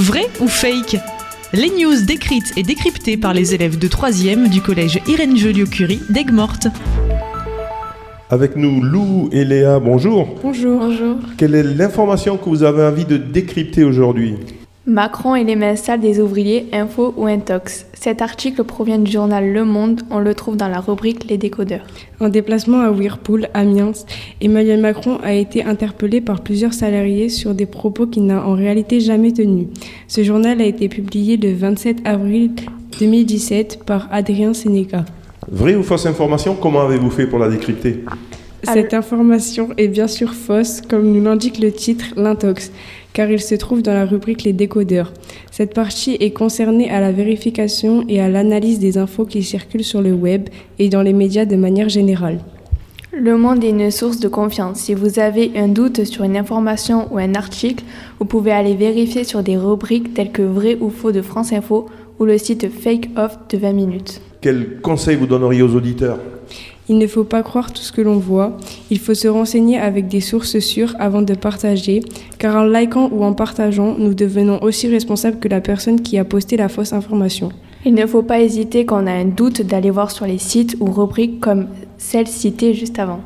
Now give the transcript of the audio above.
Vrai ou fake Les news décrites et décryptées par les élèves de 3e du collège Irène Joliot-Curie d'Aigues-Mortes. Avec nous, Lou et Léa, bonjour. Bonjour. Bonjour. Quelle est l'information que vous avez envie de décrypter aujourd'hui? Macron et les mains sales des ouvriers, info ou intox. Cet article provient du journal Le Monde. On le trouve dans la rubrique Les décodeurs. En déplacement à Whirlpool, Amiens, Emmanuel Macron a été interpellé par plusieurs salariés sur des propos qu'il n'a en réalité jamais tenus. Ce journal a été publié le 27 avril 2017 par Adrien Sénéca. Vraie ou fausse information? Comment avez-vous fait pour la décrypter? Cette information est bien sûr fausse, comme nous l'indique le titre L'intox, car il se trouve dans la rubrique Les décodeurs. Cette partie est concernée à la vérification et à l'analyse des infos qui circulent sur le web et dans les médias de manière générale. Le Monde est une source de confiance. Si vous avez un doute sur une information ou un article, vous pouvez aller vérifier sur des rubriques telles que Vrai ou Faux de France Info ou le site Fake Off de 20 minutes. Quel conseil vous donneriez aux auditeurs? Il ne faut pas croire tout ce que l'on voit, il faut se renseigner avec des sources sûres avant de partager, car en likant ou en partageant, nous devenons aussi responsables que la personne qui a posté la fausse information. Il ne faut pas hésiter quand on a un doute d'aller voir sur les sites ou rubriques comme celle citée juste avant.